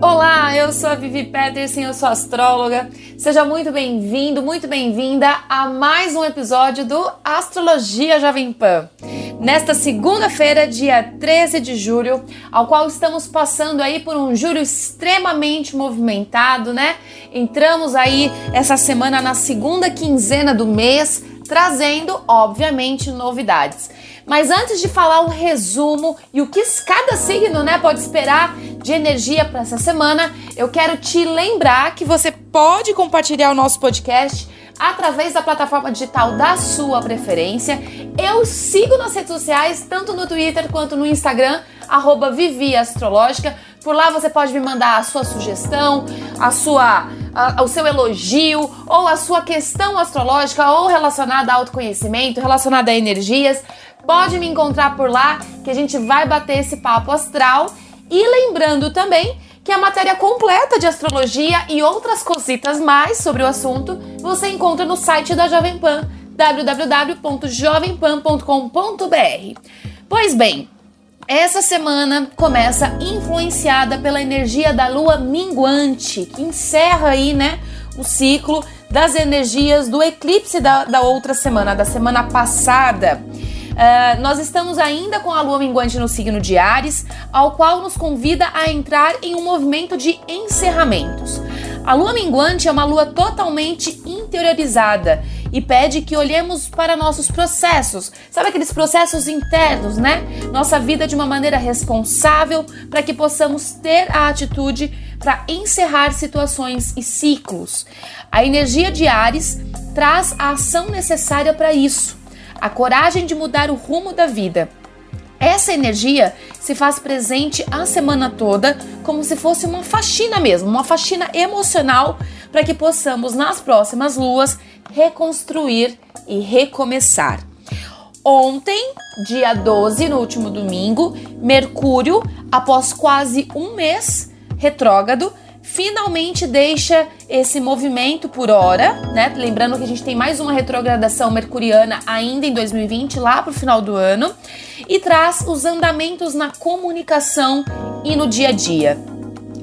Olá, eu sou a Vivi Peterson, eu sou astróloga. Seja muito bem-vindo, muito bem-vinda a mais um episódio do Astrologia Jovem Pan. Nesta segunda-feira, dia 13 de julho, ao qual estamos passando aí por um julho extremamente movimentado, né? Entramos aí essa semana na segunda quinzena do mês, trazendo, obviamente, novidades. Mas antes de falar o resumo e o que cada signo né, pode esperar de energia para essa semana, eu quero te lembrar que você pode compartilhar o nosso podcast através da plataforma digital da sua preferência. Eu sigo nas redes sociais, tanto no Twitter quanto no Instagram, arroba Vivi Astrológica. Por lá você pode me mandar a sua sugestão, a sua, o seu elogio, ou a sua questão astrológica, ou relacionada a autoconhecimento, relacionada a energias. Pode me encontrar por lá que a gente vai bater esse papo astral. E lembrando também que a matéria completa de astrologia e outras cositas mais sobre o assunto você encontra no site da Jovem Pan, www.jovempan.com.br. Pois bem, essa semana começa influenciada pela energia da lua minguante, que encerra aí, né, o ciclo das energias do eclipse da, da outra semana, da semana passada. Uh, nós estamos ainda com a lua minguante no signo de Ares, ao qual nos convida a entrar em um movimento de encerramentos. A lua minguante é uma lua totalmente interiorizada e pede que olhemos para nossos processos, sabe aqueles processos internos, né? Nossa vida de uma maneira responsável para que possamos ter a atitude para encerrar situações e ciclos. A energia de Ares traz a ação necessária para isso a coragem de mudar o rumo da vida. Essa energia se faz presente a semana toda, como se fosse uma faxina mesmo, uma faxina emocional, para que possamos nas próximas luas reconstruir e recomeçar. Ontem, dia 12, no último domingo, Mercúrio, após quase um mês retrógrado, finalmente deixa esse movimento por hora, né? Lembrando que a gente tem mais uma retrogradação mercuriana ainda em 2020, lá para o final do ano, e traz os andamentos na comunicação e no dia a dia.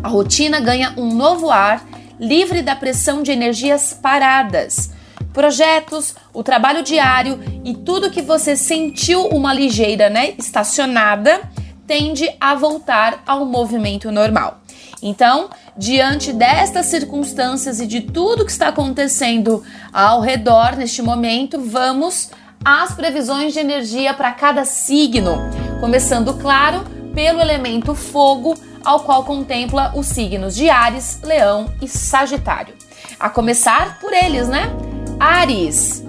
A rotina ganha um novo ar, livre da pressão de energias paradas. Projetos, o trabalho diário e tudo que você sentiu uma ligeira, né, estacionada, tende a voltar ao movimento normal. Então, diante destas circunstâncias e de tudo que está acontecendo ao redor neste momento, vamos às previsões de energia para cada signo, começando, claro, pelo elemento fogo, ao qual contempla os signos de Ares, Leão e Sagitário. A começar por eles, né? Ares.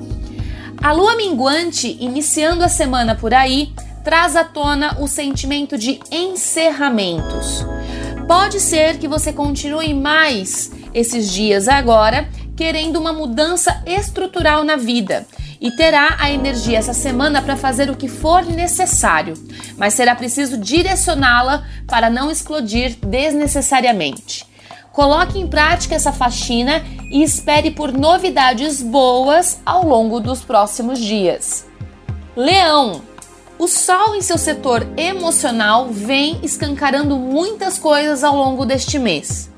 A lua minguante, iniciando a semana por aí, traz à tona o sentimento de encerramentos. Pode ser que você continue mais esses dias agora querendo uma mudança estrutural na vida e terá a energia essa semana para fazer o que for necessário, mas será preciso direcioná-la para não explodir desnecessariamente. Coloque em prática essa faxina e espere por novidades boas ao longo dos próximos dias. Leão o Sol em seu setor emocional vem escancarando muitas coisas ao longo deste mês.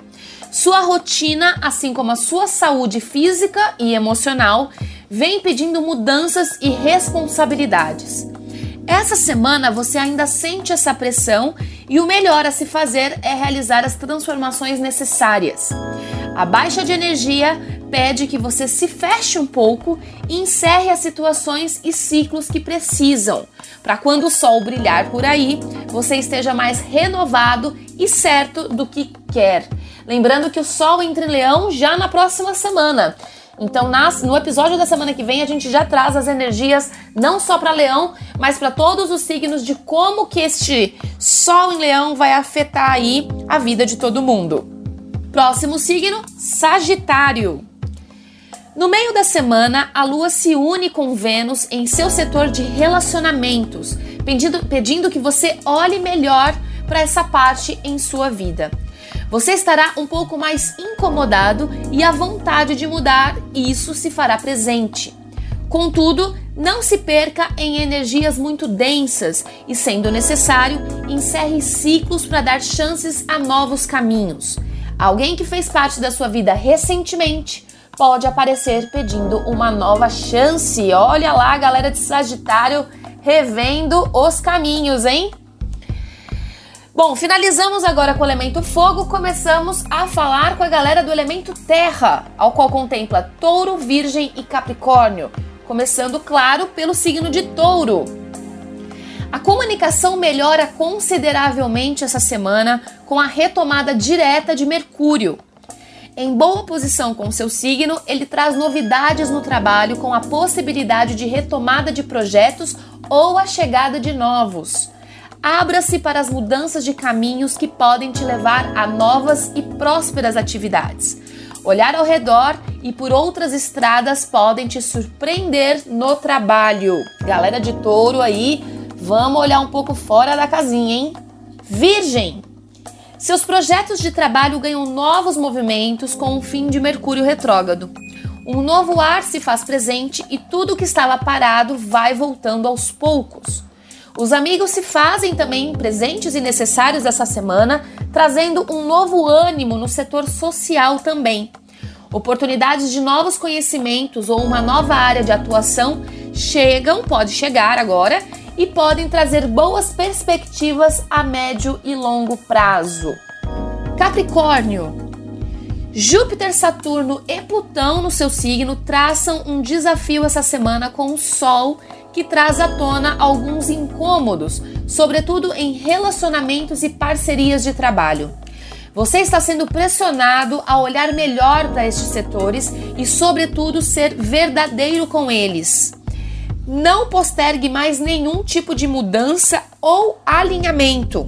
Sua rotina, assim como a sua saúde física e emocional, vem pedindo mudanças e responsabilidades. Essa semana você ainda sente essa pressão e o melhor a se fazer é realizar as transformações necessárias. A baixa de energia pede que você se feche um pouco e encerre as situações e ciclos que precisam, para quando o sol brilhar por aí, você esteja mais renovado e certo do que quer. Lembrando que o sol entra em Leão já na próxima semana. Então, nas, no episódio da semana que vem, a gente já traz as energias não só para Leão, mas para todos os signos de como que este Sol em Leão vai afetar aí a vida de todo mundo. Próximo signo, Sagitário. No meio da semana, a Lua se une com Vênus em seu setor de relacionamentos, pedindo, pedindo que você olhe melhor para essa parte em sua vida. Você estará um pouco mais incomodado e a vontade de mudar, isso se fará presente. Contudo, não se perca em energias muito densas e, sendo necessário, encerre ciclos para dar chances a novos caminhos. Alguém que fez parte da sua vida recentemente pode aparecer pedindo uma nova chance. Olha lá, galera de Sagitário, revendo os caminhos, hein? Bom, finalizamos agora com o elemento fogo, começamos a falar com a galera do elemento terra, ao qual contempla touro, virgem e capricórnio, começando, claro, pelo signo de touro. A comunicação melhora consideravelmente essa semana com a retomada direta de Mercúrio. Em boa posição com seu signo, ele traz novidades no trabalho com a possibilidade de retomada de projetos ou a chegada de novos. Abra-se para as mudanças de caminhos que podem te levar a novas e prósperas atividades. Olhar ao redor e por outras estradas podem te surpreender no trabalho. Galera de touro aí, vamos olhar um pouco fora da casinha, hein? Virgem! Seus projetos de trabalho ganham novos movimentos com o fim de Mercúrio retrógrado. Um novo ar se faz presente e tudo que estava parado vai voltando aos poucos. Os amigos se fazem também presentes e necessários essa semana, trazendo um novo ânimo no setor social também. Oportunidades de novos conhecimentos ou uma nova área de atuação chegam, pode chegar agora, e podem trazer boas perspectivas a médio e longo prazo. Capricórnio. Júpiter, Saturno e Plutão no seu signo traçam um desafio essa semana com o Sol, que traz à tona alguns incômodos, sobretudo em relacionamentos e parcerias de trabalho. Você está sendo pressionado a olhar melhor para estes setores e, sobretudo, ser verdadeiro com eles. Não postergue mais nenhum tipo de mudança ou alinhamento.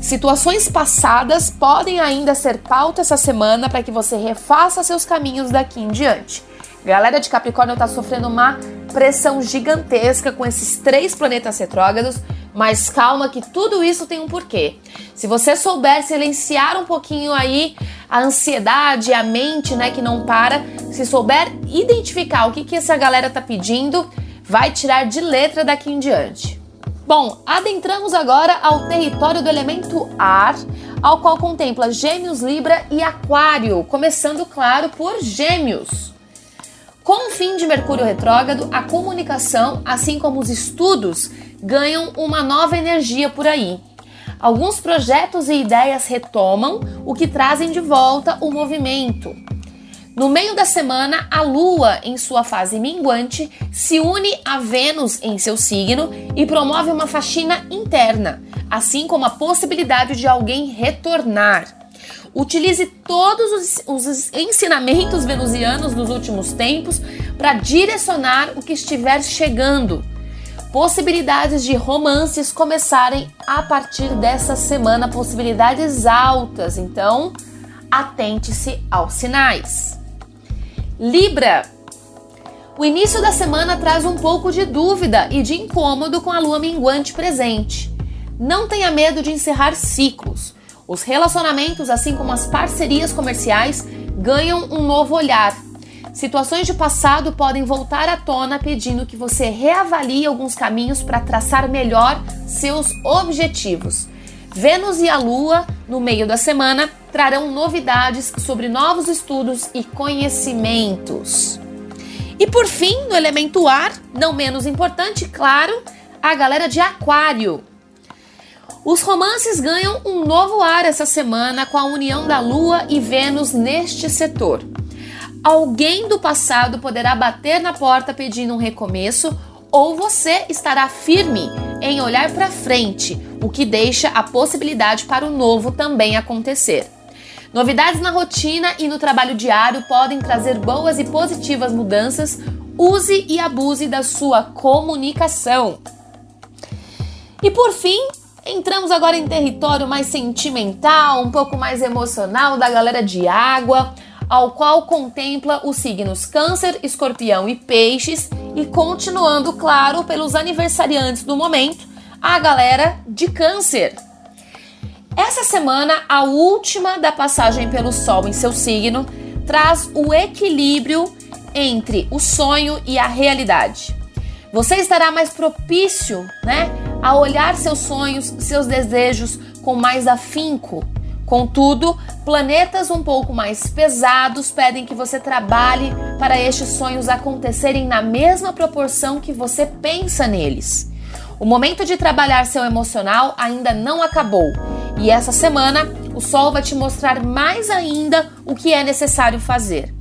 Situações passadas podem ainda ser pauta essa semana para que você refaça seus caminhos daqui em diante. Galera de Capricórnio está sofrendo uma pressão gigantesca com esses três planetas retrógrados, mas calma que tudo isso tem um porquê. Se você souber silenciar um pouquinho aí a ansiedade, a mente, né, que não para, se souber identificar o que que essa galera tá pedindo, vai tirar de letra daqui em diante. Bom, adentramos agora ao território do elemento ar, ao qual contempla Gêmeos, Libra e Aquário, começando, claro, por Gêmeos. Com o fim de Mercúrio retrógrado, a comunicação, assim como os estudos, ganham uma nova energia por aí. Alguns projetos e ideias retomam, o que trazem de volta o movimento. No meio da semana, a Lua, em sua fase minguante, se une a Vênus em seu signo e promove uma faxina interna, assim como a possibilidade de alguém retornar. Utilize todos os, os ensinamentos venusianos dos últimos tempos para direcionar o que estiver chegando. Possibilidades de romances começarem a partir dessa semana, possibilidades altas, então atente-se aos sinais. Libra. O início da semana traz um pouco de dúvida e de incômodo com a lua minguante presente. Não tenha medo de encerrar ciclos. Os relacionamentos, assim como as parcerias comerciais, ganham um novo olhar. Situações de passado podem voltar à tona pedindo que você reavalie alguns caminhos para traçar melhor seus objetivos. Vênus e a Lua, no meio da semana, trarão novidades sobre novos estudos e conhecimentos. E por fim, no elemento ar, não menos importante, claro, a galera de Aquário. Os romances ganham um novo ar essa semana com a união da Lua e Vênus neste setor. Alguém do passado poderá bater na porta pedindo um recomeço ou você estará firme em olhar para frente, o que deixa a possibilidade para o novo também acontecer. Novidades na rotina e no trabalho diário podem trazer boas e positivas mudanças. Use e abuse da sua comunicação. E por fim, entramos agora em território mais sentimental, um pouco mais emocional da galera de água, ao qual contempla os signos Câncer, Escorpião e Peixes, e continuando, claro, pelos aniversariantes do momento, a galera de Câncer. Essa semana, a última da passagem pelo Sol em seu signo, traz o equilíbrio entre o sonho e a realidade. Você estará mais propício, né, a olhar seus sonhos, seus desejos com mais afinco. Contudo, planetas um pouco mais pesados pedem que você trabalhe para estes sonhos acontecerem na mesma proporção que você pensa neles. O momento de trabalhar seu emocional ainda não acabou e essa semana o Sol vai te mostrar mais ainda o que é necessário fazer.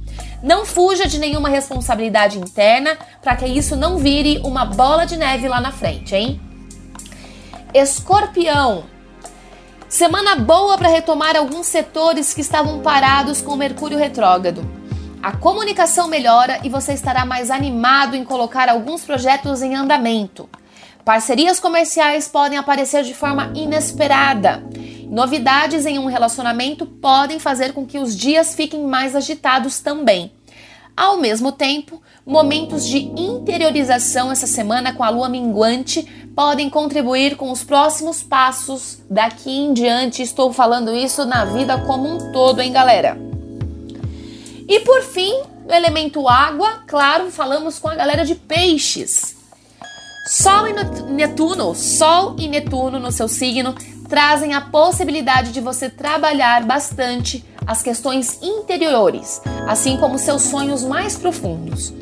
Não fuja de nenhuma responsabilidade interna para que isso não vire uma bola de neve lá na frente, hein? Escorpião. Semana boa para retomar alguns setores que estavam parados com Mercúrio retrógrado. A comunicação melhora e você estará mais animado em colocar alguns projetos em andamento. Parcerias comerciais podem aparecer de forma inesperada. Novidades em um relacionamento podem fazer com que os dias fiquem mais agitados também. Ao mesmo tempo, momentos de interiorização essa semana com a lua minguante podem contribuir com os próximos passos daqui em diante. Estou falando isso na vida como um todo, hein, galera? E por fim, no elemento água, claro, falamos com a galera de peixes. Sol e Netuno, Sol e Netuno no seu signo trazem a possibilidade de você trabalhar bastante as questões interiores, assim como seus sonhos mais profundos.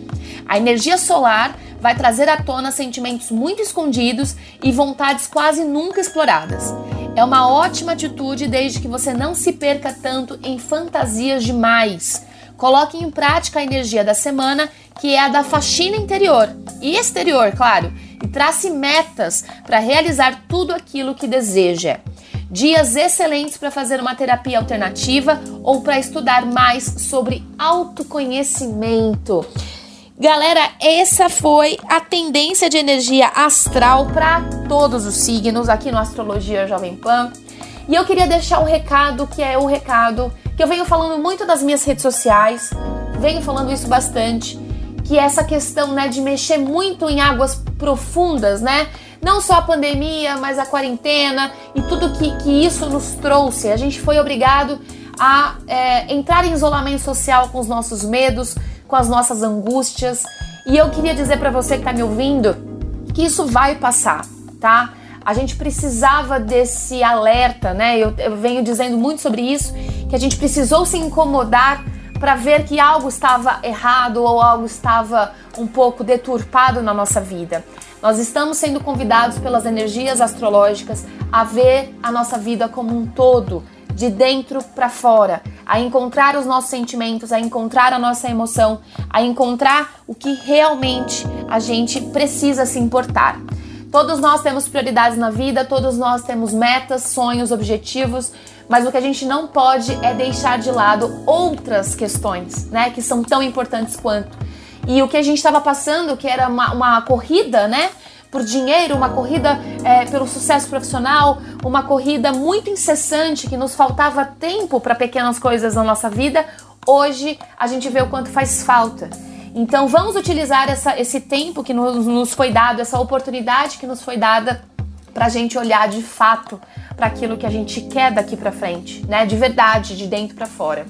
A energia solar vai trazer à tona sentimentos muito escondidos e vontades quase nunca exploradas. É uma ótima atitude desde que você não se perca tanto em fantasias demais. Coloque em prática a energia da semana, que é a da faxina interior e exterior, claro trace metas para realizar tudo aquilo que deseja. Dias excelentes para fazer uma terapia alternativa ou para estudar mais sobre autoconhecimento. Galera, essa foi a tendência de energia astral para todos os signos aqui no Astrologia Jovem Pan. E eu queria deixar um recado que é o um recado que eu venho falando muito das minhas redes sociais, venho falando isso bastante que é essa questão né, de mexer muito em águas profundas, né? Não só a pandemia, mas a quarentena e tudo que, que isso nos trouxe. A gente foi obrigado a é, entrar em isolamento social com os nossos medos, com as nossas angústias. E eu queria dizer para você que está me ouvindo que isso vai passar, tá? A gente precisava desse alerta, né? Eu, eu venho dizendo muito sobre isso, que a gente precisou se incomodar para ver que algo estava errado ou algo estava um pouco deturpado na nossa vida. Nós estamos sendo convidados pelas energias astrológicas a ver a nossa vida como um todo, de dentro para fora, a encontrar os nossos sentimentos, a encontrar a nossa emoção, a encontrar o que realmente a gente precisa se importar. Todos nós temos prioridades na vida, todos nós temos metas, sonhos, objetivos, mas o que a gente não pode é deixar de lado outras questões, né, que são tão importantes quanto. E o que a gente estava passando, que era uma, uma corrida, né, por dinheiro, uma corrida é, pelo sucesso profissional, uma corrida muito incessante que nos faltava tempo para pequenas coisas na nossa vida, hoje a gente vê o quanto faz falta. Então vamos utilizar essa, esse tempo que nos, nos foi dado, essa oportunidade que nos foi dada para a gente olhar de fato para aquilo que a gente quer daqui para frente, né? De verdade, de dentro para fora.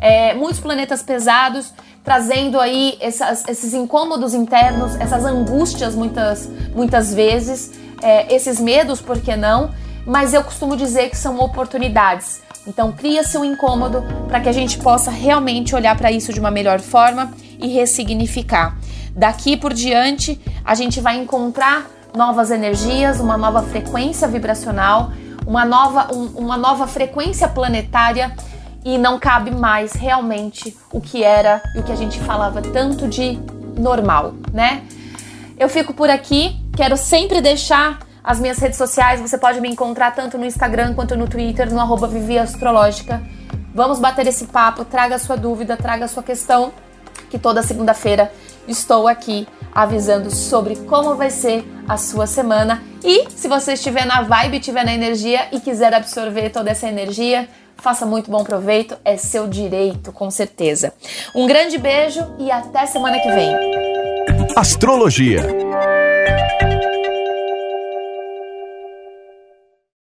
É, muitos planetas pesados trazendo aí essas, esses incômodos internos, essas angústias muitas, muitas vezes, é, esses medos, por que não? Mas eu costumo dizer que são oportunidades. Então cria-se um incômodo para que a gente possa realmente olhar para isso de uma melhor forma e ressignificar. Daqui por diante, a gente vai encontrar novas energias, uma nova frequência vibracional, uma nova, um, uma nova frequência planetária e não cabe mais realmente o que era e o que a gente falava tanto de normal, né? Eu fico por aqui, quero sempre deixar as minhas redes sociais, você pode me encontrar tanto no Instagram quanto no Twitter, no arroba Astrológica Vamos bater esse papo, traga sua dúvida, traga sua questão, que toda segunda-feira estou aqui avisando sobre como vai ser a sua semana. E se você estiver na vibe, estiver na energia e quiser absorver toda essa energia, faça muito bom proveito, é seu direito, com certeza. Um grande beijo e até semana que vem. Astrologia